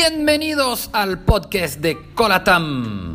Bienvenidos al podcast de Colatam.